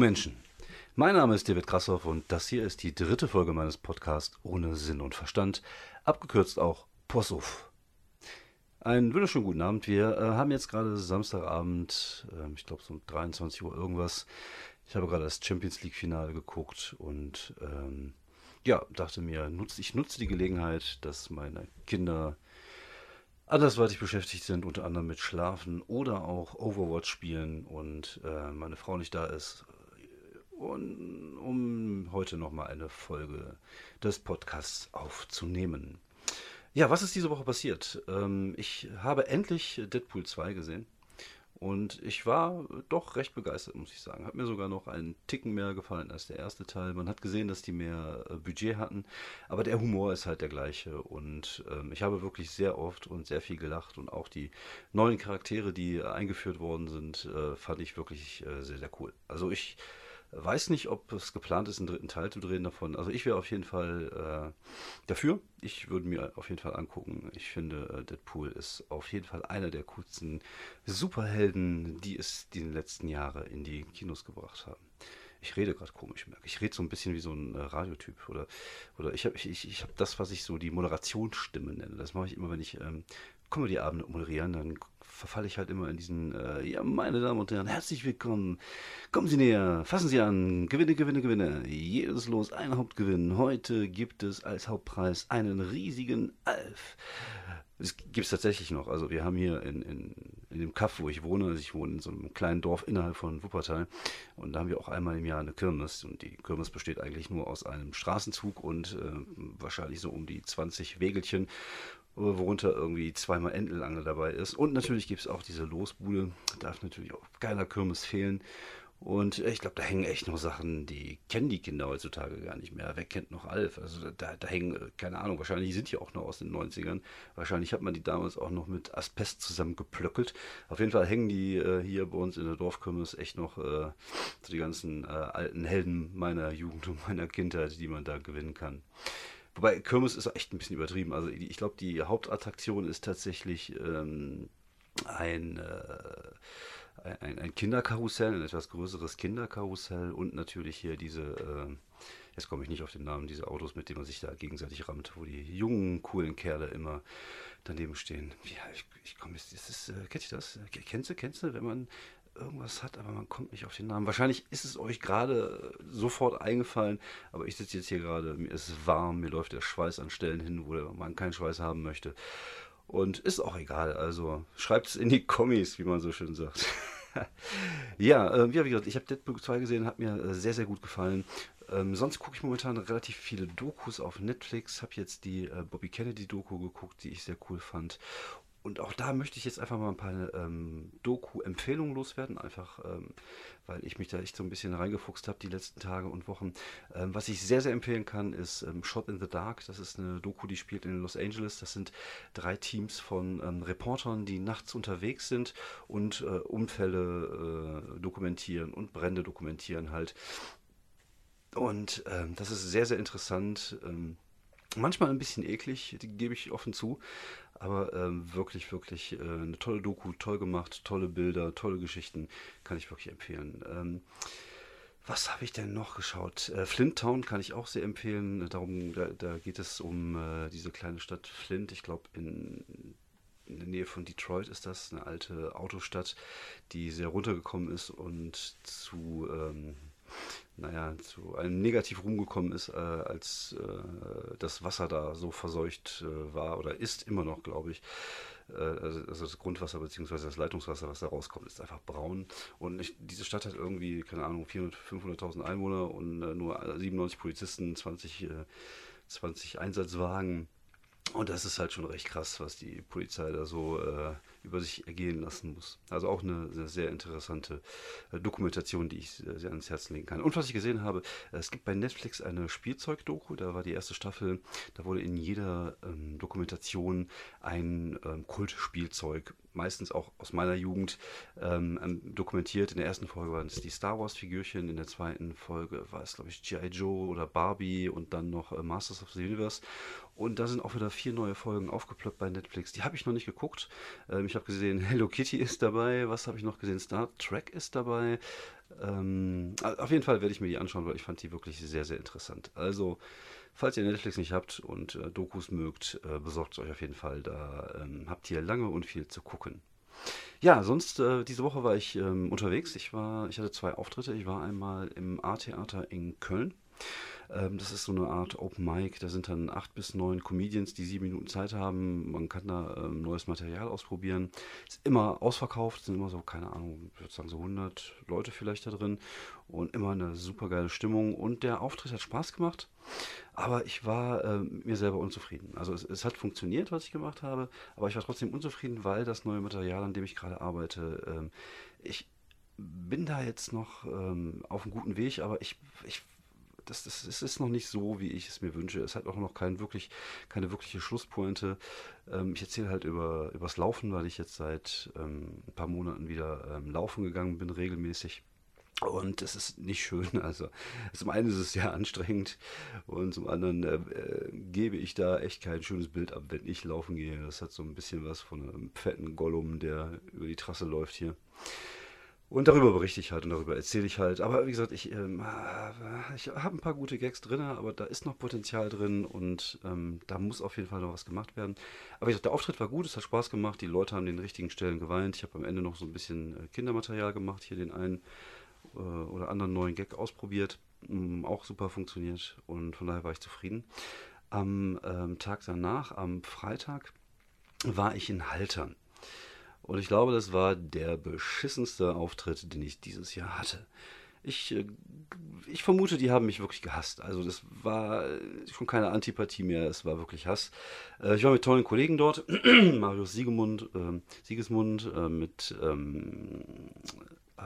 Menschen. Mein Name ist David Krassoff und das hier ist die dritte Folge meines Podcasts ohne Sinn und Verstand, abgekürzt auch Possuff. Einen wunderschönen guten Abend. Wir äh, haben jetzt gerade Samstagabend, äh, ich glaube so um 23 Uhr irgendwas. Ich habe gerade das Champions League Finale geguckt und ähm, ja, dachte mir, nutz, ich nutze die Gelegenheit, dass meine Kinder andersweitig beschäftigt sind, unter anderem mit Schlafen oder auch Overwatch spielen und äh, meine Frau nicht da ist, und, um heute nochmal eine Folge des Podcasts aufzunehmen. Ja, was ist diese Woche passiert? Ähm, ich habe endlich Deadpool 2 gesehen. Und ich war doch recht begeistert, muss ich sagen. Hat mir sogar noch einen Ticken mehr gefallen als der erste Teil. Man hat gesehen, dass die mehr äh, Budget hatten, aber der Humor ist halt der gleiche. Und ähm, ich habe wirklich sehr oft und sehr viel gelacht. Und auch die neuen Charaktere, die eingeführt worden sind, äh, fand ich wirklich äh, sehr, sehr cool. Also ich Weiß nicht, ob es geplant ist, einen dritten Teil zu drehen davon. Also ich wäre auf jeden Fall äh, dafür. Ich würde mir auf jeden Fall angucken. Ich finde, äh, Deadpool ist auf jeden Fall einer der coolsten Superhelden, die es die letzten Jahre in die Kinos gebracht haben. Ich rede gerade komisch, merke ich. rede so ein bisschen wie so ein äh, Radiotyp. Oder, oder ich habe ich, ich, ich hab das, was ich so die Moderationsstimme nenne. Das mache ich immer, wenn ich ähm, Comedy-Abende moderieren, dann verfalle ich halt immer in diesen, äh, ja, meine Damen und Herren, herzlich willkommen. Kommen Sie näher, fassen Sie an, Gewinne, Gewinne, Gewinne. Jedes Los, ein Hauptgewinn. Heute gibt es als Hauptpreis einen riesigen Alf. Das gibt es tatsächlich noch. Also wir haben hier in, in, in dem Kaff, wo ich wohne, also ich wohne in so einem kleinen Dorf innerhalb von Wuppertal und da haben wir auch einmal im Jahr eine Kirmes und die Kirmes besteht eigentlich nur aus einem Straßenzug und äh, wahrscheinlich so um die 20 Wägelchen worunter irgendwie zweimal Entelange dabei ist. Und natürlich gibt es auch diese Losbude, darf natürlich auch geiler Kirmes fehlen. Und ich glaube, da hängen echt noch Sachen, die kennen die Kinder heutzutage gar nicht mehr. Wer kennt noch Alf? Also da, da hängen, äh, keine Ahnung, wahrscheinlich sind die auch noch aus den 90ern. Wahrscheinlich hat man die damals auch noch mit Asbest zusammengeplöckelt. Auf jeden Fall hängen die äh, hier bei uns in der Dorfkirmes echt noch äh, so die ganzen äh, alten Helden meiner Jugend und meiner Kindheit, die man da gewinnen kann. Wobei Kirmes ist echt ein bisschen übertrieben. Also ich glaube, die Hauptattraktion ist tatsächlich ähm, ein, äh, ein, ein, Kinderkarussell, ein etwas größeres Kinderkarussell und natürlich hier diese, äh, jetzt komme ich nicht auf den Namen, diese Autos, mit denen man sich da gegenseitig rammt, wo die jungen, coolen Kerle immer daneben stehen. Ja, ich, ich komme jetzt, das ist, äh, kennt ihr das? Kennst du, kennst du, wenn man irgendwas hat, aber man kommt nicht auf den Namen. Wahrscheinlich ist es euch gerade sofort eingefallen, aber ich sitze jetzt hier gerade, mir ist warm, mir läuft der Schweiß an Stellen hin, wo man keinen Schweiß haben möchte. Und ist auch egal, also schreibt es in die Kommis, wie man so schön sagt. ja, äh, wie gesagt, ich habe Deadpool 2 gesehen, hat mir äh, sehr, sehr gut gefallen. Ähm, sonst gucke ich momentan relativ viele Dokus auf Netflix. Habe jetzt die äh, Bobby Kennedy Doku geguckt, die ich sehr cool fand und auch da möchte ich jetzt einfach mal ein paar ähm, Doku-Empfehlungen loswerden, einfach ähm, weil ich mich da echt so ein bisschen reingefuchst habe die letzten Tage und Wochen. Ähm, was ich sehr, sehr empfehlen kann, ist ähm, Shot in the Dark. Das ist eine Doku, die spielt in Los Angeles. Das sind drei Teams von ähm, Reportern, die nachts unterwegs sind und äh, Unfälle äh, dokumentieren und Brände dokumentieren halt. Und ähm, das ist sehr, sehr interessant. Manchmal ein bisschen eklig, gebe ich offen zu, aber ähm, wirklich, wirklich äh, eine tolle Doku, toll gemacht, tolle Bilder, tolle Geschichten, kann ich wirklich empfehlen. Ähm, was habe ich denn noch geschaut? Äh, Flint Town kann ich auch sehr empfehlen. Darum, da, da geht es um äh, diese kleine Stadt Flint. Ich glaube, in, in der Nähe von Detroit ist das eine alte Autostadt, die sehr runtergekommen ist und zu ähm, naja, zu einem negativ rumgekommen ist, äh, als äh, das Wasser da so verseucht äh, war oder ist immer noch, glaube ich. Äh, also, also, das Grundwasser bzw. das Leitungswasser, was da rauskommt, ist einfach braun. Und ich, diese Stadt hat irgendwie, keine Ahnung, 400.000, 500.000 Einwohner und äh, nur 97 Polizisten, 20, 20 äh, Einsatzwagen. Und das ist halt schon recht krass, was die Polizei da so über sich ergehen lassen muss. Also auch eine, eine sehr interessante äh, Dokumentation, die ich sehr, sehr ans Herz legen kann. Und was ich gesehen habe, es gibt bei Netflix eine Spielzeugdoku, da war die erste Staffel, da wurde in jeder ähm, Dokumentation ein ähm, Kultspielzeug meistens auch aus meiner Jugend ähm, dokumentiert. In der ersten Folge waren es die Star Wars-Figürchen, in der zweiten Folge war es, glaube ich, G.I. Joe oder Barbie und dann noch äh, Masters of the Universe. Und da sind auch wieder vier neue Folgen aufgeploppt bei Netflix. Die habe ich noch nicht geguckt. Ähm, ich habe gesehen, Hello Kitty ist dabei. Was habe ich noch gesehen? Star Trek ist dabei. Ähm, auf jeden Fall werde ich mir die anschauen, weil ich fand die wirklich sehr, sehr interessant. Also, falls ihr Netflix nicht habt und äh, Dokus mögt, äh, besorgt euch auf jeden Fall. Da ähm, habt ihr lange und viel zu gucken. Ja, sonst äh, diese Woche war ich ähm, unterwegs. Ich war, ich hatte zwei Auftritte. Ich war einmal im A-Theater in Köln. Ähm, das ist so eine Art Open Mic. Da sind dann acht bis neun Comedians, die sieben Minuten Zeit haben. Man kann da ähm, neues Material ausprobieren. Ist immer ausverkauft, sind immer so, keine Ahnung, ich würde sagen so 100 Leute vielleicht da drin. Und immer eine super geile Stimmung. Und der Auftritt hat Spaß gemacht. Aber ich war äh, mir selber unzufrieden. Also es, es, hat funktioniert, was ich gemacht habe, aber ich war trotzdem unzufrieden, weil das neue Material, an dem ich gerade arbeite, ähm, ich bin da jetzt noch ähm, auf einem guten Weg, aber ich, ich das, das, das, ist noch nicht so, wie ich es mir wünsche. Es hat auch noch kein wirklich, keine wirkliche Schlusspointe. Ähm, ich erzähle halt über übers Laufen, weil ich jetzt seit ähm, ein paar Monaten wieder ähm, laufen gegangen bin, regelmäßig. Und es ist nicht schön. Also zum einen ist es sehr anstrengend und zum anderen äh, äh, gebe ich da echt kein schönes Bild ab, wenn ich laufen gehe. Das hat so ein bisschen was von einem fetten Gollum, der über die Trasse läuft hier. Und darüber berichte ich halt und darüber erzähle ich halt. Aber wie gesagt, ich, ähm, ich habe ein paar gute Gags drin, aber da ist noch Potenzial drin und ähm, da muss auf jeden Fall noch was gemacht werden. Aber wie gesagt, der Auftritt war gut, es hat Spaß gemacht, die Leute haben den richtigen Stellen geweint. Ich habe am Ende noch so ein bisschen äh, Kindermaterial gemacht, hier den einen äh, oder anderen neuen Gag ausprobiert. Ähm, auch super funktioniert und von daher war ich zufrieden. Am ähm, Tag danach, am Freitag, war ich in Haltern. Und ich glaube, das war der beschissenste Auftritt, den ich dieses Jahr hatte. Ich, äh, ich vermute, die haben mich wirklich gehasst. Also das war schon keine Antipathie mehr, es war wirklich Hass. Äh, ich war mit tollen Kollegen dort, Marius Siegemund, äh, Siegesmund, äh, mit ähm, äh,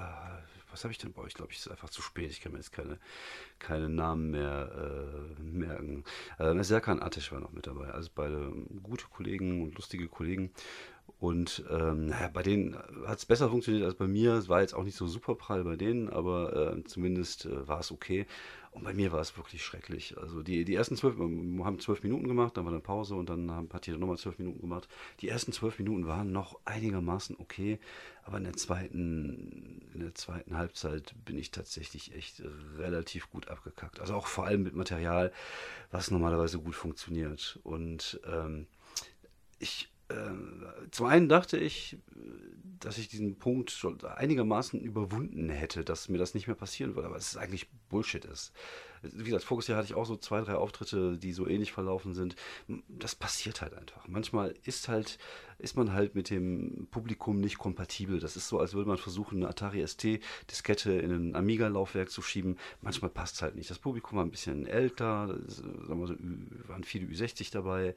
was habe ich denn bei euch? Ich glaube, ich ist einfach zu spät. Ich kann mir jetzt keine, keine Namen mehr äh, merken. Äh, Serkan Atesh war noch mit dabei. Also beide gute Kollegen und lustige Kollegen. Und ähm, naja, bei denen hat es besser funktioniert als bei mir. Es war jetzt auch nicht so super prall bei denen, aber äh, zumindest äh, war es okay. Und bei mir war es wirklich schrecklich. Also die, die ersten zwölf, wir haben zwölf Minuten gemacht, dann war eine Pause und dann haben, hat jeder nochmal zwölf Minuten gemacht. Die ersten zwölf Minuten waren noch einigermaßen okay, aber in der zweiten, in der zweiten Halbzeit bin ich tatsächlich echt relativ gut abgekackt. Also auch vor allem mit Material, was normalerweise gut funktioniert. Und ähm, ich ähm, zum einen dachte ich, dass ich diesen Punkt schon einigermaßen überwunden hätte, dass mir das nicht mehr passieren würde, aber es ist eigentlich Bullshit ist. Wie gesagt, voriges Jahr hatte ich auch so zwei, drei Auftritte, die so ähnlich verlaufen sind. Das passiert halt einfach. Manchmal ist halt, ist man halt mit dem Publikum nicht kompatibel. Das ist so, als würde man versuchen, eine Atari ST-Diskette in ein Amiga-Laufwerk zu schieben. Manchmal passt es halt nicht. Das Publikum war ein bisschen älter, sagen wir so, waren viele Ü60 dabei.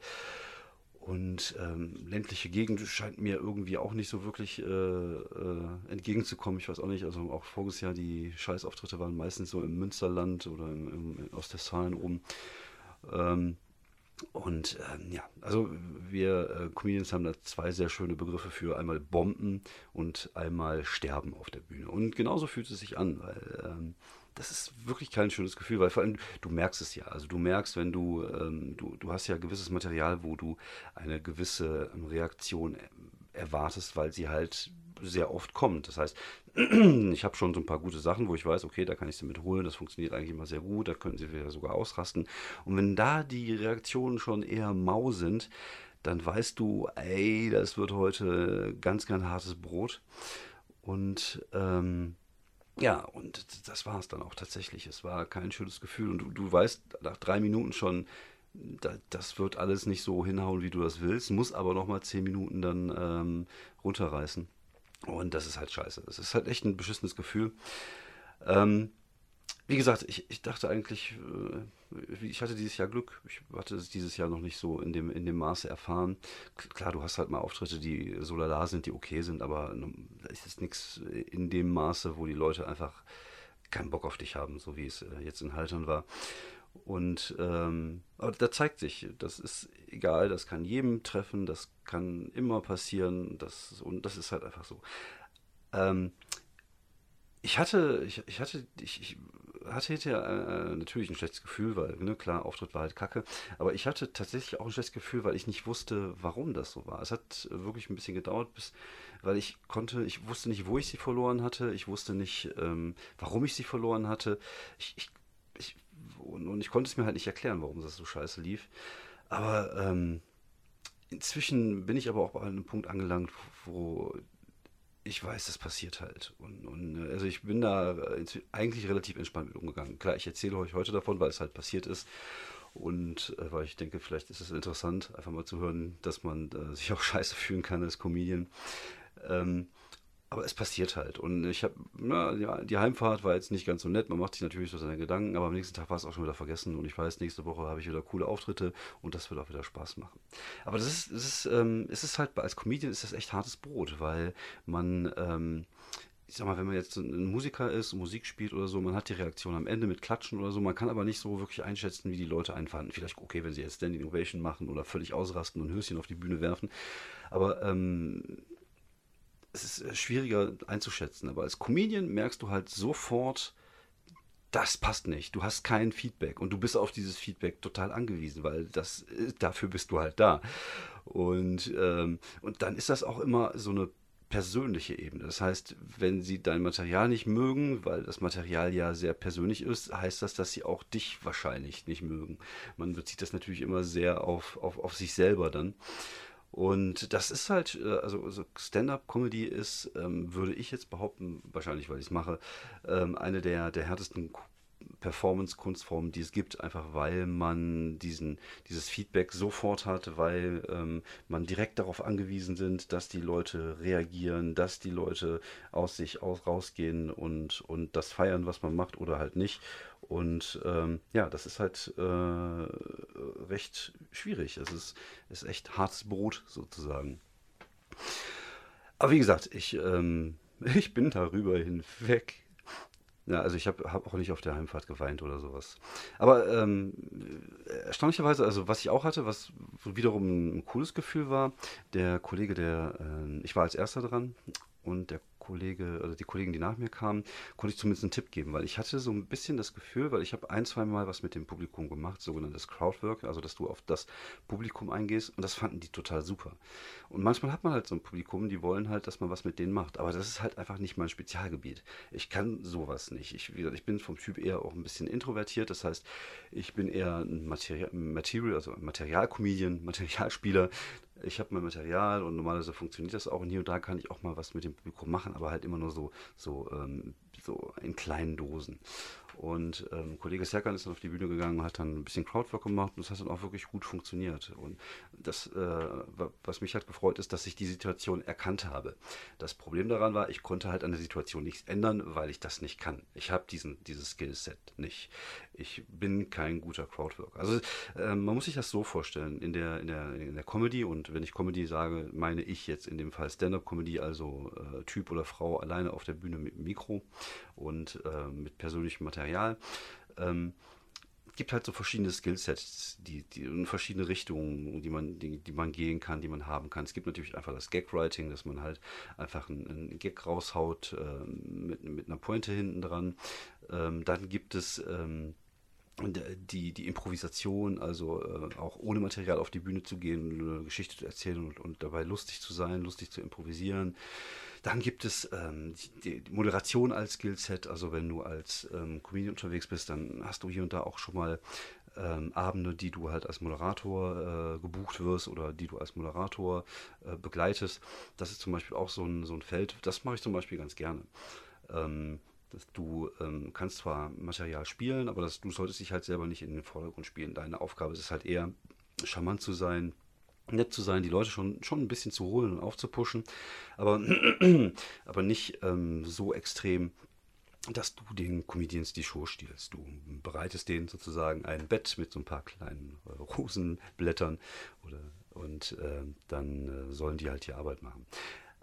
Und ähm, ländliche Gegend scheint mir irgendwie auch nicht so wirklich äh, äh, entgegenzukommen. Ich weiß auch nicht, also auch voriges Jahr die Scheißauftritte waren meistens so im Münsterland oder im, im Ostwestfalen oben. Ähm, und ähm, ja, also wir äh, Comedians haben da zwei sehr schöne Begriffe für einmal Bomben und einmal Sterben auf der Bühne. Und genauso fühlt es sich an, weil ähm, das ist wirklich kein schönes Gefühl, weil vor allem du merkst es ja. Also du merkst, wenn du, ähm, du, du hast ja gewisses Material, wo du eine gewisse ähm, Reaktion äh, erwartest, weil sie halt sehr oft kommt. Das heißt, ich habe schon so ein paar gute Sachen, wo ich weiß, okay, da kann ich sie mit holen, das funktioniert eigentlich immer sehr gut, da können sie wieder sogar ausrasten. Und wenn da die Reaktionen schon eher mau sind, dann weißt du, ey, das wird heute ganz, ganz hartes Brot. Und ähm, ja, und das war es dann auch tatsächlich. Es war kein schönes Gefühl. Und du, du weißt nach drei Minuten schon, da, das wird alles nicht so hinhauen, wie du das willst, muss aber nochmal zehn Minuten dann ähm, runterreißen. Und das ist halt scheiße. Das ist halt echt ein beschissenes Gefühl. Ähm, wie gesagt, ich, ich dachte eigentlich, äh, ich hatte dieses Jahr Glück. Ich hatte es dieses Jahr noch nicht so in dem, in dem Maße erfahren. Klar, du hast halt mal Auftritte, die so lala sind, die okay sind, aber es ist nichts in dem Maße, wo die Leute einfach keinen Bock auf dich haben, so wie es äh, jetzt in Haltern war. Und ähm, aber da zeigt sich, das ist egal, das kann jedem treffen, das kann immer passieren, das, und das ist halt einfach so. Ähm, ich hatte, ich, ich hatte, ich, ich hatte hinterher äh, natürlich ein schlechtes Gefühl, weil, ne, klar, Auftritt war halt kacke. Aber ich hatte tatsächlich auch ein schlechtes Gefühl, weil ich nicht wusste, warum das so war. Es hat wirklich ein bisschen gedauert, bis, weil ich konnte, ich wusste nicht, wo ich sie verloren hatte. Ich wusste nicht, ähm, warum ich sie verloren hatte. Ich, ich, ich, und ich konnte es mir halt nicht erklären, warum das so scheiße lief. Aber ähm, inzwischen bin ich aber auch bei einem Punkt angelangt, wo ich weiß, das passiert halt. Und, und, äh, also ich bin da äh, eigentlich relativ entspannt mit umgegangen. Klar, ich erzähle euch heute davon, weil es halt passiert ist. Und äh, weil ich denke, vielleicht ist es interessant, einfach mal zu hören, dass man äh, sich auch scheiße fühlen kann als Comedian. Ähm, aber es passiert halt. Und ich habe, ja, die Heimfahrt war jetzt nicht ganz so nett. Man macht sich natürlich so seine Gedanken, aber am nächsten Tag war es auch schon wieder vergessen. Und ich weiß, nächste Woche habe ich wieder coole Auftritte und das wird auch wieder Spaß machen. Aber das ist, das ist, ähm, es ist halt, als Comedian ist das echt hartes Brot, weil man, ähm, ich sag mal, wenn man jetzt ein Musiker ist, Musik spielt oder so, man hat die Reaktion am Ende mit Klatschen oder so, man kann aber nicht so wirklich einschätzen, wie die Leute einfanden. Vielleicht okay, wenn sie jetzt Standing Ovation machen oder völlig ausrasten und Höschen auf die Bühne werfen. Aber ähm, es ist äh, schwieriger einzuschätzen, aber als Comedian merkst du halt sofort, das passt nicht. Du hast kein Feedback und du bist auf dieses Feedback total angewiesen, weil das äh, dafür bist du halt da. Und, ähm, und dann ist das auch immer so eine persönliche Ebene. Das heißt, wenn sie dein Material nicht mögen, weil das Material ja sehr persönlich ist, heißt das, dass sie auch dich wahrscheinlich nicht mögen. Man bezieht das natürlich immer sehr auf, auf, auf sich selber dann. Und das ist halt, äh, also, Stand-up-Comedy ist, ähm, würde ich jetzt behaupten, wahrscheinlich, weil ich es mache, ähm, eine der, der härtesten Performance-Kunstformen, die es gibt, einfach weil man diesen, dieses Feedback sofort hat, weil ähm, man direkt darauf angewiesen sind, dass die Leute reagieren, dass die Leute aus sich aus, rausgehen und, und das feiern, was man macht oder halt nicht. Und ähm, ja, das ist halt äh, recht schwierig. Es ist, ist echt hartes Brot sozusagen. Aber wie gesagt, ich, ähm, ich bin darüber hinweg. Ja, also ich habe hab auch nicht auf der Heimfahrt geweint oder sowas. Aber ähm, erstaunlicherweise, also was ich auch hatte, was wiederum ein cooles Gefühl war, der Kollege, der, äh, ich war als erster dran und der Kollege oder die Kollegen, die nach mir kamen, konnte ich zumindest einen Tipp geben, weil ich hatte so ein bisschen das Gefühl, weil ich habe ein, zwei Mal was mit dem Publikum gemacht, sogenanntes Crowdwork, also dass du auf das Publikum eingehst und das fanden die total super. Und manchmal hat man halt so ein Publikum, die wollen halt, dass man was mit denen macht, aber das ist halt einfach nicht mein Spezialgebiet. Ich kann sowas nicht. Ich, ich bin vom Typ eher auch ein bisschen introvertiert, das heißt, ich bin eher ein Material, Material also ein Materialcomedian, Materialspieler ich habe mein Material und normalerweise funktioniert das auch und hier und da kann ich auch mal was mit dem Publikum machen, aber halt immer nur so, so, ähm, so in kleinen Dosen. Und ähm, Kollege Serkan ist dann auf die Bühne gegangen und hat dann ein bisschen Crowdwork gemacht und das hat dann auch wirklich gut funktioniert. Und das, äh, was mich halt gefreut ist, dass ich die Situation erkannt habe. Das Problem daran war, ich konnte halt an der Situation nichts ändern, weil ich das nicht kann. Ich habe dieses Skillset nicht. Ich bin kein guter Crowdworker. Also äh, man muss sich das so vorstellen, in der, in, der, in der Comedy und wenn ich Comedy sage, meine ich jetzt in dem Fall Stand-up-Comedy, also äh, Typ oder Frau alleine auf der Bühne mit Mikro und äh, mit persönlichem Material. Ähm, gibt halt so verschiedene Skillsets, die, die in verschiedene Richtungen, die man, die, die man gehen kann, die man haben kann. Es gibt natürlich einfach das Gag-Writing, dass man halt einfach einen, einen Gag raushaut äh, mit, mit einer Pointe hinten dran. Ähm, dann gibt es ähm, die, die Improvisation, also äh, auch ohne Material auf die Bühne zu gehen, eine Geschichte zu erzählen und, und dabei lustig zu sein, lustig zu improvisieren. Dann gibt es ähm, die, die, Moderation als Skillset. Also wenn du als ähm, Comedian unterwegs bist, dann hast du hier und da auch schon mal ähm, Abende, die du halt als Moderator äh, gebucht wirst oder die du als Moderator äh, begleitest. Das ist zum Beispiel auch so ein, so ein Feld. Das mache ich zum Beispiel ganz gerne. Ähm, du ähm, kannst zwar Material spielen, aber das, du solltest dich halt selber nicht in den Vordergrund spielen. Deine Aufgabe ist es halt eher, charmant zu sein, nett zu sein, die Leute schon, schon ein bisschen zu holen und aufzupuschen, aber, aber nicht ähm, so extrem, dass du den Comedians die Show stiehlst. Du bereitest denen sozusagen ein Bett mit so ein paar kleinen äh, Rosenblättern oder, und äh, dann äh, sollen die halt die Arbeit machen.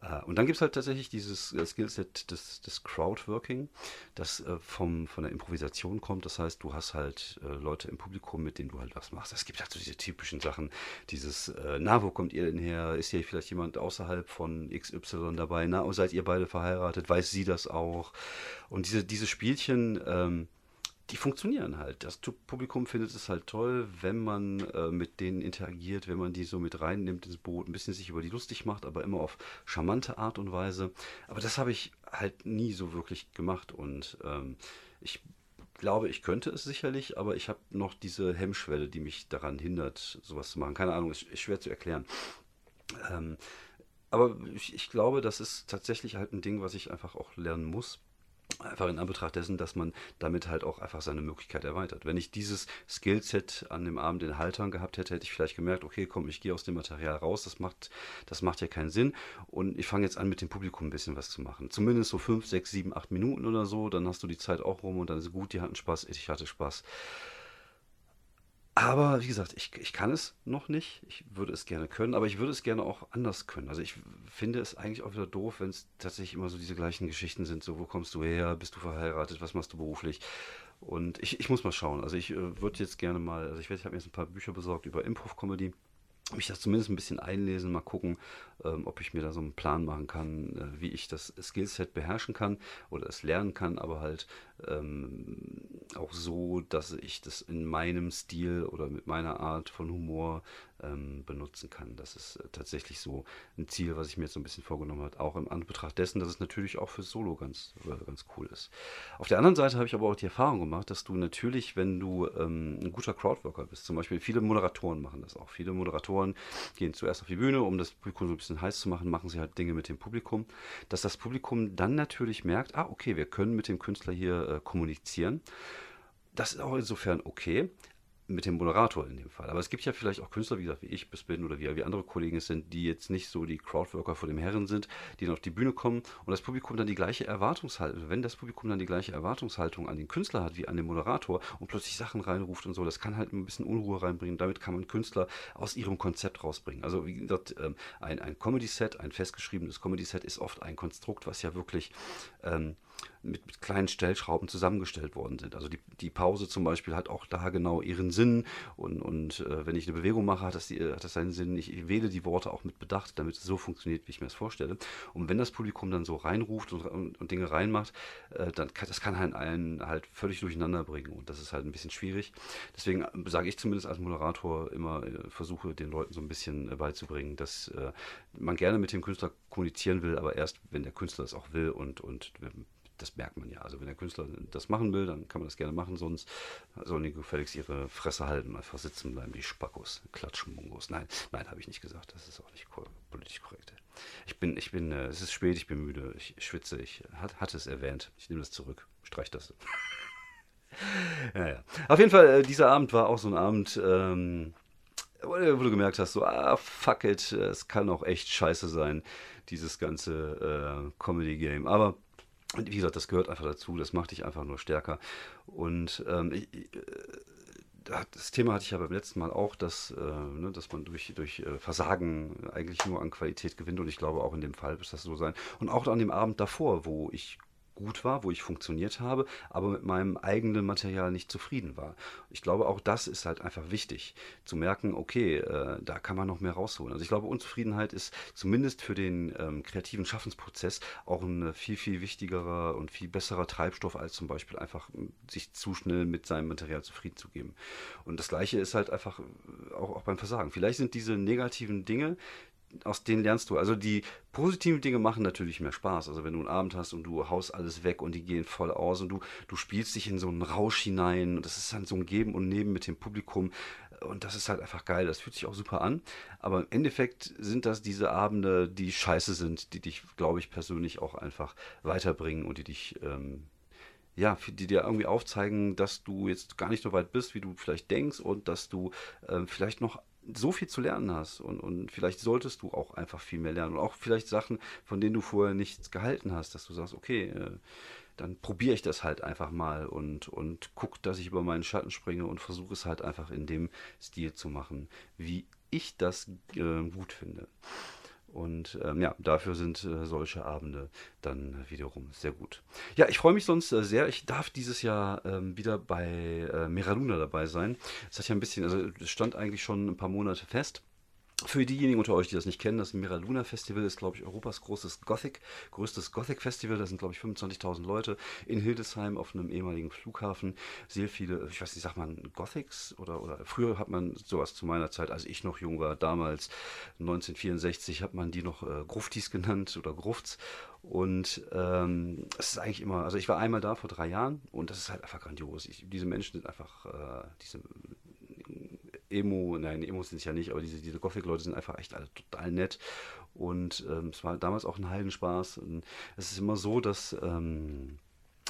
Äh, und dann gibt es halt tatsächlich dieses äh, Skillset des, des Crowdworking, das äh, vom, von der Improvisation kommt. Das heißt, du hast halt Leute im Publikum, mit denen du halt was machst. Es gibt halt so diese typischen Sachen, dieses, na, wo kommt ihr denn her? Ist hier vielleicht jemand außerhalb von XY dabei? Na, seid ihr beide verheiratet? Weiß sie das auch? Und diese, diese Spielchen, ähm, die funktionieren halt. Das Publikum findet es halt toll, wenn man äh, mit denen interagiert, wenn man die so mit reinnimmt ins Boot, ein bisschen sich über die lustig macht, aber immer auf charmante Art und Weise. Aber das habe ich halt nie so wirklich gemacht und ähm, ich glaube, ich könnte es sicherlich, aber ich habe noch diese Hemmschwelle, die mich daran hindert, sowas zu machen. Keine Ahnung, ist, ist schwer zu erklären. Ähm, aber ich, ich glaube, das ist tatsächlich halt ein Ding, was ich einfach auch lernen muss. Einfach in Anbetracht dessen, dass man damit halt auch einfach seine Möglichkeit erweitert. Wenn ich dieses Skillset an dem Abend in Haltern gehabt hätte, hätte ich vielleicht gemerkt, okay, komm, ich gehe aus dem Material raus, das macht, das macht ja keinen Sinn. Und ich fange jetzt an, mit dem Publikum ein bisschen was zu machen. Zumindest so fünf, sechs, sieben, acht Minuten oder so, dann hast du die Zeit auch rum und dann ist gut, die hatten Spaß, ich hatte Spaß. Aber wie gesagt, ich, ich kann es noch nicht. Ich würde es gerne können, aber ich würde es gerne auch anders können. Also ich finde es eigentlich auch wieder doof, wenn es tatsächlich immer so diese gleichen Geschichten sind. So, wo kommst du her? Bist du verheiratet? Was machst du beruflich? Und ich, ich muss mal schauen. Also ich äh, würde jetzt gerne mal, also ich, ich habe mir jetzt ein paar Bücher besorgt über Improv-Comedy mich das zumindest ein bisschen einlesen, mal gucken, ähm, ob ich mir da so einen Plan machen kann, äh, wie ich das Skillset beherrschen kann oder es lernen kann, aber halt ähm, auch so, dass ich das in meinem Stil oder mit meiner Art von Humor ähm, benutzen kann. Das ist äh, tatsächlich so ein Ziel, was ich mir jetzt so ein bisschen vorgenommen habe, auch im Anbetracht dessen, dass es natürlich auch für Solo ganz, äh, ganz cool ist. Auf der anderen Seite habe ich aber auch die Erfahrung gemacht, dass du natürlich, wenn du ähm, ein guter Crowdworker bist, zum Beispiel viele Moderatoren machen das auch. Viele Moderatoren gehen zuerst auf die Bühne, um das Publikum so ein bisschen heiß zu machen, machen sie halt Dinge mit dem Publikum, dass das Publikum dann natürlich merkt, ah, okay, wir können mit dem Künstler hier äh, kommunizieren. Das ist auch insofern okay, mit dem Moderator in dem Fall. Aber es gibt ja vielleicht auch Künstler, wie gesagt, wie ich bis bin oder wie, wie andere Kollegen es sind, die jetzt nicht so die Crowdworker vor dem Herren sind, die dann auf die Bühne kommen und das Publikum dann die gleiche Erwartungshaltung, wenn das Publikum dann die gleiche Erwartungshaltung an den Künstler hat wie an den Moderator und plötzlich Sachen reinruft und so, das kann halt ein bisschen Unruhe reinbringen. Damit kann man Künstler aus ihrem Konzept rausbringen. Also wie gesagt, ähm, ein, ein Comedy-Set, ein festgeschriebenes Comedy-Set ist oft ein Konstrukt, was ja wirklich ähm, mit, mit, kleinen Stellschrauben zusammengestellt worden sind. Also die, die Pause zum Beispiel hat auch da genau ihren Sinn und, und äh, wenn ich eine Bewegung mache, hat das, die, hat das seinen Sinn. Ich, wähle die Worte auch mit Bedacht, damit es so funktioniert, wie ich mir das vorstelle. Und wenn das Publikum dann so reinruft und, und, und Dinge reinmacht, äh, dann kann, das kann halt einen halt völlig durcheinander bringen und das ist halt ein bisschen schwierig. Deswegen äh, sage ich zumindest als Moderator immer, äh, versuche den Leuten so ein bisschen äh, beizubringen, dass äh, man gerne mit dem Künstler kommunizieren will, aber erst, wenn der Künstler es auch will und, und das merkt man ja. Also wenn der Künstler das machen will, dann kann man das gerne machen, sonst sollen die gefälligst ihre Fresse halten einfach sitzen bleiben, die Spackos, Klatschmungos. Nein, nein, habe ich nicht gesagt. Das ist auch nicht politisch korrekt. Ich bin, ich bin, äh, es ist spät, ich bin müde, ich schwitze, ich hat, hatte es erwähnt. Ich nehme das zurück, streich das. ja, ja. Auf jeden Fall, äh, dieser Abend war auch so ein Abend, ähm, wo du gemerkt hast, so, ah, fuck it, es kann auch echt scheiße sein, dieses ganze äh, Comedy-Game. Aber und wie gesagt, das gehört einfach dazu, das macht dich einfach nur stärker. Und ähm, ich, äh, das Thema hatte ich ja beim letzten Mal auch, dass, äh, ne, dass man durch, durch äh, Versagen eigentlich nur an Qualität gewinnt und ich glaube auch in dem Fall wird das so sein. Und auch an dem Abend davor, wo ich gut war, wo ich funktioniert habe, aber mit meinem eigenen Material nicht zufrieden war. Ich glaube, auch das ist halt einfach wichtig, zu merken, okay, äh, da kann man noch mehr rausholen. Also ich glaube, Unzufriedenheit ist zumindest für den ähm, kreativen Schaffensprozess auch ein viel, viel wichtigerer und viel besserer Treibstoff, als zum Beispiel einfach sich zu schnell mit seinem Material zufrieden zu geben. Und das Gleiche ist halt einfach äh, auch, auch beim Versagen. Vielleicht sind diese negativen Dinge, aus denen lernst du. Also die positiven Dinge machen natürlich mehr Spaß. Also wenn du einen Abend hast und du haust alles weg und die gehen voll aus und du, du spielst dich in so einen Rausch hinein und das ist dann so ein Geben und Nehmen mit dem Publikum und das ist halt einfach geil. Das fühlt sich auch super an. Aber im Endeffekt sind das diese Abende, die scheiße sind, die dich, glaube ich, persönlich auch einfach weiterbringen und die dich... Ähm, ja, die dir irgendwie aufzeigen, dass du jetzt gar nicht so weit bist, wie du vielleicht denkst und dass du äh, vielleicht noch so viel zu lernen hast und, und vielleicht solltest du auch einfach viel mehr lernen und auch vielleicht Sachen, von denen du vorher nichts gehalten hast, dass du sagst, okay, äh, dann probiere ich das halt einfach mal und, und guck, dass ich über meinen Schatten springe und versuche es halt einfach in dem Stil zu machen, wie ich das äh, gut finde. Und ähm, ja, dafür sind äh, solche Abende dann wiederum sehr gut. Ja, ich freue mich sonst äh, sehr. Ich darf dieses Jahr ähm, wieder bei äh, Meraluna dabei sein. Es hat ja ein bisschen, also es stand eigentlich schon ein paar Monate fest. Für diejenigen unter euch, die das nicht kennen, das Mira Luna Festival ist, glaube ich, Europas großes Gothic, größtes Gothic Festival. Da sind, glaube ich, 25.000 Leute in Hildesheim auf einem ehemaligen Flughafen. Sehr viele, ich weiß nicht, sagt man Gothics oder, oder früher hat man sowas zu meiner Zeit, als ich noch jung war, damals 1964, hat man die noch äh, Gruftis genannt oder Grufts. Und ähm, es ist eigentlich immer, also ich war einmal da vor drei Jahren und das ist halt einfach grandios. Ich, diese Menschen sind einfach, äh, diese Emo, nein, Emos sind es ja nicht, aber diese, diese Gothic-Leute sind einfach echt alle total nett. Und ähm, es war damals auch ein Heidenspaß. Und es ist immer so, dass ähm,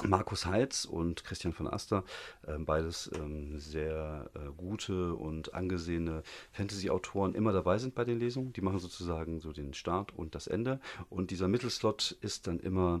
Markus Heitz und Christian von Aster, äh, beides ähm, sehr äh, gute und angesehene Fantasy-Autoren, immer dabei sind bei den Lesungen. Die machen sozusagen so den Start und das Ende. Und dieser Mittelslot ist dann immer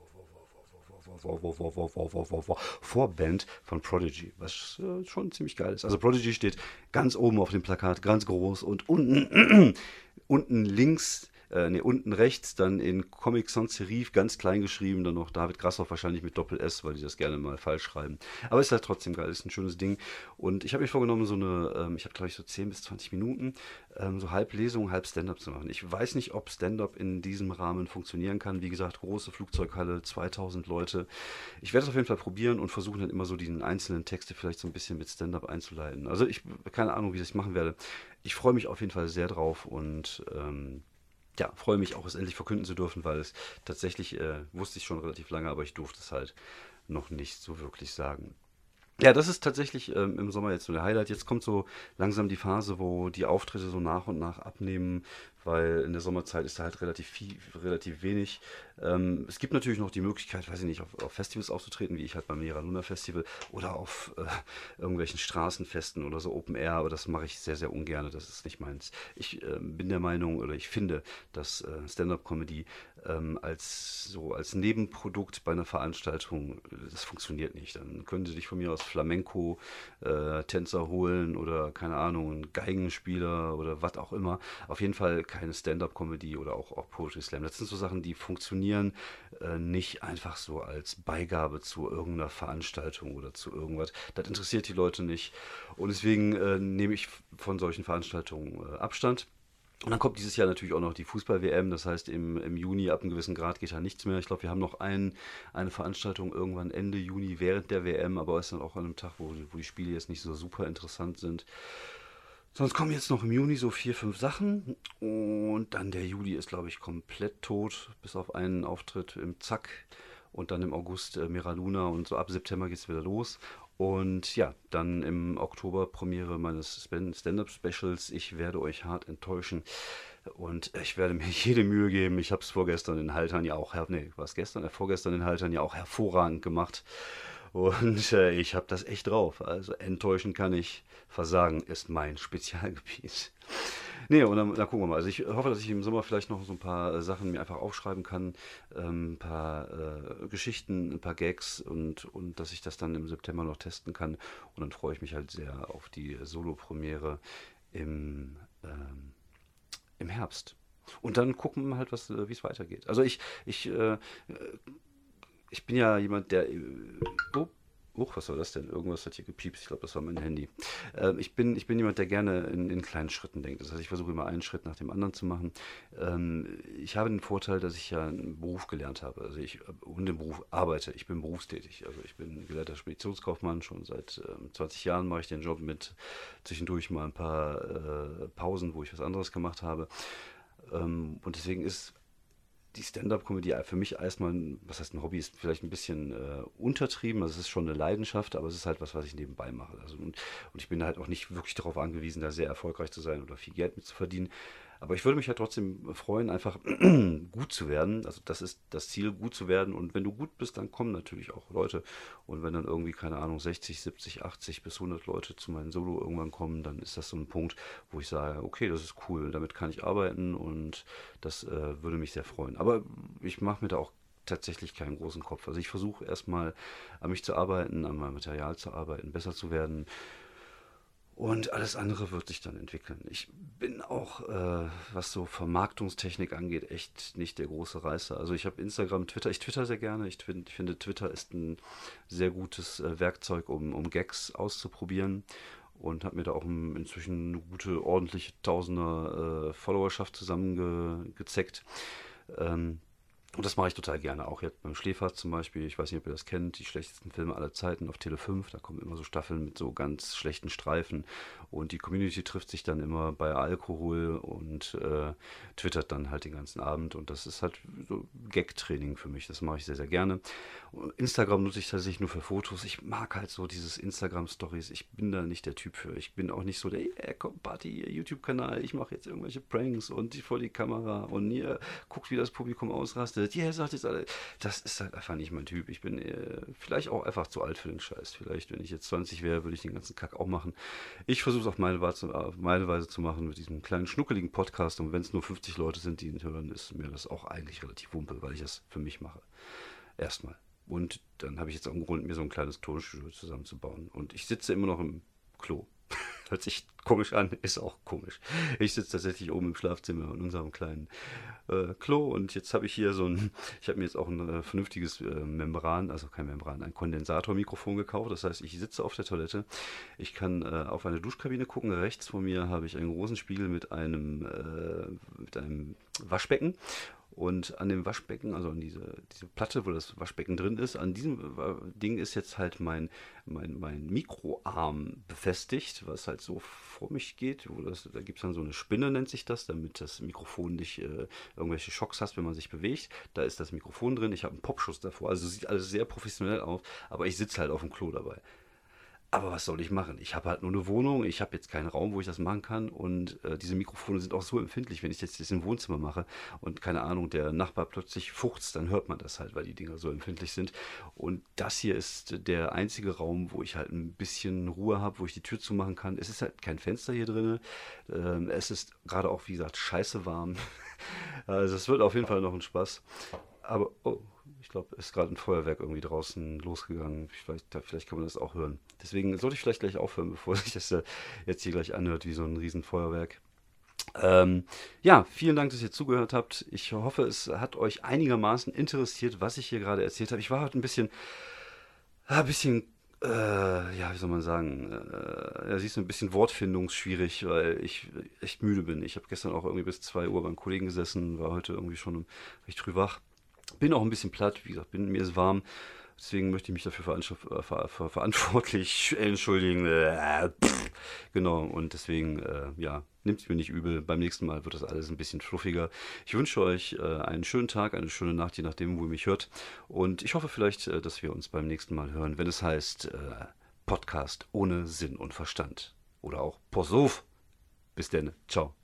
Vorband von Prodigy, was äh, schon ziemlich geil ist. Also Prodigy steht ganz oben auf dem Plakat, ganz groß und unten, unten links äh, ne, unten rechts dann in Comic Sans Serif ganz klein geschrieben, dann noch David Grassoff wahrscheinlich mit Doppel-S, weil die das gerne mal falsch schreiben. Aber ist halt trotzdem geil, ist ein schönes Ding. Und ich habe mir vorgenommen, so eine, ähm, ich habe glaube ich so 10 bis 20 Minuten, ähm, so halb Lesung, halb Stand-up zu machen. Ich weiß nicht, ob Stand-up in diesem Rahmen funktionieren kann. Wie gesagt, große Flugzeughalle, 2000 Leute. Ich werde es auf jeden Fall probieren und versuchen dann immer so die einzelnen Texte vielleicht so ein bisschen mit Stand-up einzuleiten. Also ich keine Ahnung, wie ich das machen werde. Ich freue mich auf jeden Fall sehr drauf und ähm, ja, freue mich auch, es endlich verkünden zu dürfen, weil es tatsächlich äh, wusste ich schon relativ lange, aber ich durfte es halt noch nicht so wirklich sagen. Ja, das ist tatsächlich ähm, im Sommer jetzt so der Highlight. Jetzt kommt so langsam die Phase, wo die Auftritte so nach und nach abnehmen, weil in der Sommerzeit ist da halt relativ viel, relativ wenig. Ähm, es gibt natürlich noch die Möglichkeit, weiß ich nicht, auf, auf Festivals aufzutreten, wie ich halt beim Mera Luna Festival oder auf äh, irgendwelchen Straßenfesten oder so Open Air, aber das mache ich sehr, sehr ungern. Das ist nicht meins. Ich äh, bin der Meinung oder ich finde, dass äh, Stand-up-Comedy ähm, als so als Nebenprodukt bei einer Veranstaltung, das funktioniert nicht. Dann können sie dich von mir aus Flamenco-Tänzer äh, holen oder keine Ahnung, einen Geigenspieler oder was auch immer. Auf jeden Fall keine Stand-up-Comedy oder auch, auch Poetry Slam. Das sind so Sachen, die funktionieren äh, nicht einfach so als Beigabe zu irgendeiner Veranstaltung oder zu irgendwas. Das interessiert die Leute nicht. Und deswegen äh, nehme ich von solchen Veranstaltungen äh, Abstand. Und dann kommt dieses Jahr natürlich auch noch die Fußball-WM. Das heißt, im, im Juni ab einem gewissen Grad geht da nichts mehr. Ich glaube, wir haben noch ein, eine Veranstaltung irgendwann Ende Juni während der WM, aber ist dann auch an einem Tag, wo, wo die Spiele jetzt nicht so super interessant sind. Sonst kommen jetzt noch im Juni so vier, fünf Sachen. Und dann der Juli ist, glaube ich, komplett tot, bis auf einen Auftritt im Zack. Und dann im August äh, Miraluna und so ab September geht es wieder los. Und ja, dann im Oktober Premiere meines Stand-Up-Specials. Ich werde euch hart enttäuschen. Und ich werde mir jede Mühe geben. Ich habe es vorgestern in Haltern ja auch, nee, was gestern, äh, vorgestern in Haltern ja auch hervorragend gemacht. Und äh, ich habe das echt drauf. Also enttäuschen kann ich. Versagen ist mein Spezialgebiet. Nee, und dann, dann, gucken wir mal. Also ich hoffe, dass ich im Sommer vielleicht noch so ein paar äh, Sachen mir einfach aufschreiben kann, ähm, ein paar äh, Geschichten, ein paar Gags und, und dass ich das dann im September noch testen kann. Und dann freue ich mich halt sehr auf die Solo-Premiere im, ähm, im Herbst. Und dann gucken wir halt, äh, wie es weitergeht. Also ich, ich äh, ich bin ja jemand, der. Äh, oh, Uch, was war das denn? Irgendwas hat hier gepiepst. Ich glaube, das war mein Handy. Ähm, ich, bin, ich bin jemand, der gerne in, in, kleinen Schritten denkt. Das heißt, ich versuche immer einen Schritt nach dem anderen zu machen. Ähm, ich habe den Vorteil, dass ich ja einen Beruf gelernt habe. Also ich und im Beruf arbeite. Ich bin berufstätig. Also ich bin gelehrter Speditionskaufmann. Schon seit ähm, 20 Jahren mache ich den Job mit zwischendurch mal ein paar äh, Pausen, wo ich was anderes gemacht habe. Ähm, und deswegen ist die Stand-up-Comedy für mich erstmal, was heißt ein Hobby, ist vielleicht ein bisschen äh, untertrieben. Also es ist schon eine Leidenschaft, aber es ist halt was, was ich nebenbei mache. Also und, und ich bin halt auch nicht wirklich darauf angewiesen, da sehr erfolgreich zu sein oder viel Geld mit zu verdienen. Aber ich würde mich ja trotzdem freuen, einfach gut zu werden. Also das ist das Ziel, gut zu werden. Und wenn du gut bist, dann kommen natürlich auch Leute. Und wenn dann irgendwie, keine Ahnung, 60, 70, 80 bis 100 Leute zu meinem Solo irgendwann kommen, dann ist das so ein Punkt, wo ich sage, okay, das ist cool, damit kann ich arbeiten und das äh, würde mich sehr freuen. Aber ich mache mir da auch tatsächlich keinen großen Kopf. Also ich versuche erstmal an mich zu arbeiten, an meinem Material zu arbeiten, besser zu werden. Und alles andere wird sich dann entwickeln. Ich bin auch, äh, was so Vermarktungstechnik angeht, echt nicht der große Reißer. Also ich habe Instagram, Twitter, ich twitter sehr gerne. Ich, find, ich finde, Twitter ist ein sehr gutes äh, Werkzeug, um, um Gags auszuprobieren. Und habe mir da auch inzwischen eine gute, ordentliche Tausender äh, Followerschaft zusammengezeckt. Ähm, und das mache ich total gerne, auch jetzt beim Schläfer zum Beispiel. Ich weiß nicht, ob ihr das kennt, die schlechtesten Filme aller Zeiten auf Tele 5. Da kommen immer so Staffeln mit so ganz schlechten Streifen. Und die Community trifft sich dann immer bei Alkohol und äh, twittert dann halt den ganzen Abend. Und das ist halt so Gag-Training für mich. Das mache ich sehr, sehr gerne. Instagram nutze ich tatsächlich nur für Fotos. Ich mag halt so dieses Instagram-Stories. Ich bin da nicht der Typ für. Ich bin auch nicht so der, yeah, komm, Party, YouTube-Kanal. Ich mache jetzt irgendwelche Pranks und die vor die Kamera und hier guckt, wie das Publikum ausrastet ja, yeah, sagt jetzt alle, das ist halt einfach nicht mein Typ. Ich bin äh, vielleicht auch einfach zu alt für den Scheiß. Vielleicht, wenn ich jetzt 20 wäre, würde ich den ganzen Kack auch machen. Ich versuche es auf meine, Weise zu machen mit diesem kleinen schnuckeligen Podcast. Und wenn es nur 50 Leute sind, die ihn hören, ist mir das auch eigentlich relativ wumpe, weil ich das für mich mache. Erstmal. Und dann habe ich jetzt auch einen Grund, mir so ein kleines Tonstudio zusammenzubauen. Und ich sitze immer noch im Klo. Hört sich komisch an, ist auch komisch. Ich sitze tatsächlich oben im Schlafzimmer in unserem kleinen äh, Klo und jetzt habe ich hier so ein, ich habe mir jetzt auch ein äh, vernünftiges äh, Membran, also kein Membran, ein Kondensatormikrofon gekauft. Das heißt, ich sitze auf der Toilette, ich kann äh, auf eine Duschkabine gucken. Rechts von mir habe ich einen großen Spiegel mit einem, äh, mit einem Waschbecken und an dem Waschbecken, also an diese, diese Platte, wo das Waschbecken drin ist, an diesem Ding ist jetzt halt mein, mein, mein Mikroarm befestigt, was halt so vor mich geht. Wo das, da gibt es dann so eine Spinne, nennt sich das, damit das Mikrofon nicht äh, irgendwelche Schocks hast, wenn man sich bewegt. Da ist das Mikrofon drin, ich habe einen Popschuss davor. Also sieht alles sehr professionell aus, aber ich sitze halt auf dem Klo dabei. Aber was soll ich machen? Ich habe halt nur eine Wohnung, ich habe jetzt keinen Raum, wo ich das machen kann. Und äh, diese Mikrofone sind auch so empfindlich, wenn ich jetzt das im Wohnzimmer mache und keine Ahnung, der Nachbar plötzlich fuchst, dann hört man das halt, weil die Dinger so empfindlich sind. Und das hier ist der einzige Raum, wo ich halt ein bisschen Ruhe habe, wo ich die Tür zumachen kann. Es ist halt kein Fenster hier drin. Ähm, es ist gerade auch, wie gesagt, scheiße warm. also es wird auf jeden Fall noch ein Spaß. Aber, oh, ich glaube, ist gerade ein Feuerwerk irgendwie draußen losgegangen. Vielleicht, vielleicht kann man das auch hören. Deswegen sollte ich vielleicht gleich aufhören, bevor sich das jetzt hier gleich anhört wie so ein Riesenfeuerwerk. Ähm, ja, vielen Dank, dass ihr zugehört habt. Ich hoffe, es hat euch einigermaßen interessiert, was ich hier gerade erzählt habe. Ich war heute ein bisschen, ein bisschen, äh, ja, wie soll man sagen, äh, ja, siehst du, ein bisschen wortfindungsschwierig, weil ich echt müde bin. Ich habe gestern auch irgendwie bis 2 Uhr beim Kollegen gesessen, war heute irgendwie schon recht früh wach. Bin auch ein bisschen platt, wie gesagt, bin, mir ist warm. Deswegen möchte ich mich dafür ver ver ver verantwortlich entschuldigen. Äh, genau, und deswegen, äh, ja, nimmt es mir nicht übel. Beim nächsten Mal wird das alles ein bisschen fluffiger. Ich wünsche euch äh, einen schönen Tag, eine schöne Nacht, je nachdem, wo ihr mich hört. Und ich hoffe vielleicht, äh, dass wir uns beim nächsten Mal hören, wenn es heißt äh, Podcast ohne Sinn und Verstand. Oder auch Posov. Bis denn. Ciao.